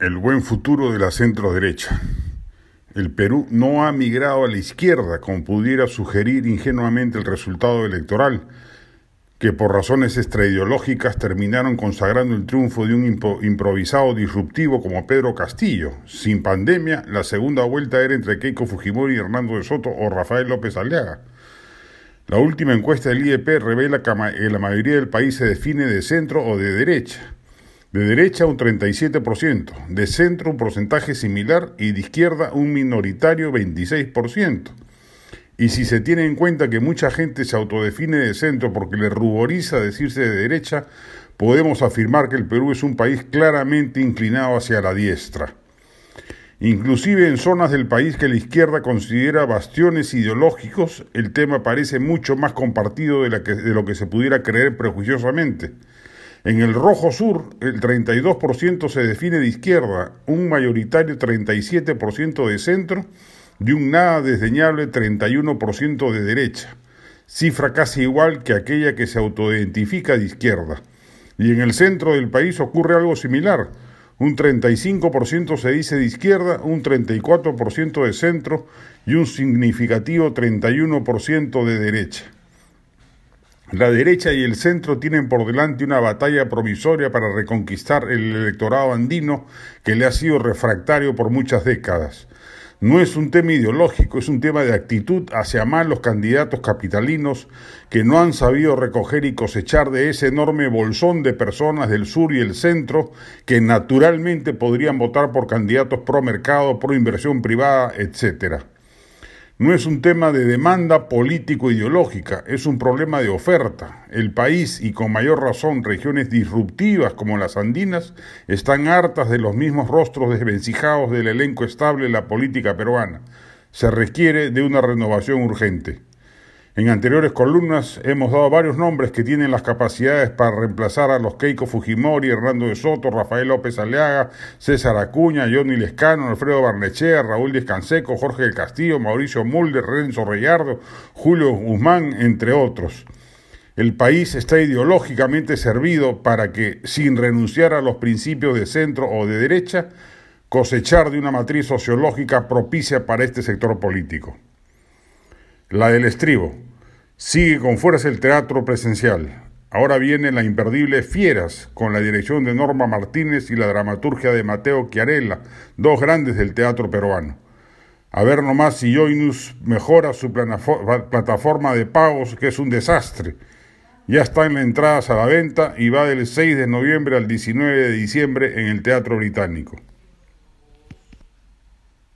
el buen futuro de la centro derecha. El Perú no ha migrado a la izquierda, como pudiera sugerir ingenuamente el resultado electoral, que por razones extraideológicas terminaron consagrando el triunfo de un improvisado disruptivo como Pedro Castillo. Sin pandemia, la segunda vuelta era entre Keiko Fujimori, Hernando de Soto o Rafael López Aliaga. La última encuesta del IEP revela que la mayoría del país se define de centro o de derecha. De derecha un 37%, de centro un porcentaje similar y de izquierda un minoritario 26%. Y si se tiene en cuenta que mucha gente se autodefine de centro porque le ruboriza decirse de derecha, podemos afirmar que el Perú es un país claramente inclinado hacia la diestra. Inclusive en zonas del país que la izquierda considera bastiones ideológicos, el tema parece mucho más compartido de, de lo que se pudiera creer prejuiciosamente. En el rojo sur, el 32% se define de izquierda, un mayoritario 37% de centro y un nada desdeñable 31% de derecha, cifra casi igual que aquella que se autoidentifica de izquierda. Y en el centro del país ocurre algo similar. Un 35% se dice de izquierda, un 34% de centro y un significativo 31% de derecha. La derecha y el centro tienen por delante una batalla provisoria para reconquistar el electorado andino que le ha sido refractario por muchas décadas. No es un tema ideológico, es un tema de actitud hacia malos candidatos capitalinos que no han sabido recoger y cosechar de ese enorme bolsón de personas del sur y el centro que naturalmente podrían votar por candidatos pro mercado, pro inversión privada, etcétera. No es un tema de demanda político-ideológica, es un problema de oferta. El país, y con mayor razón regiones disruptivas como las andinas, están hartas de los mismos rostros desvencijados del elenco estable de la política peruana. Se requiere de una renovación urgente. En anteriores columnas hemos dado varios nombres que tienen las capacidades para reemplazar a los Keiko Fujimori, Hernando de Soto, Rafael López Aleaga, César Acuña, Johnny Lescano, Alfredo Barnechea, Raúl Descanseco, Jorge del Castillo, Mauricio Mulder, Renzo Reyardo, Julio Guzmán, entre otros. El país está ideológicamente servido para que, sin renunciar a los principios de centro o de derecha, cosechar de una matriz sociológica propicia para este sector político. La del estribo. Sigue con fuerza el teatro presencial. Ahora viene la imperdible Fieras, con la dirección de Norma Martínez y la dramaturgia de Mateo Chiarella, dos grandes del teatro peruano. A ver nomás si Joinus mejora su plataforma de pagos, que es un desastre. Ya están las entradas a la venta y va del 6 de noviembre al 19 de diciembre en el Teatro Británico.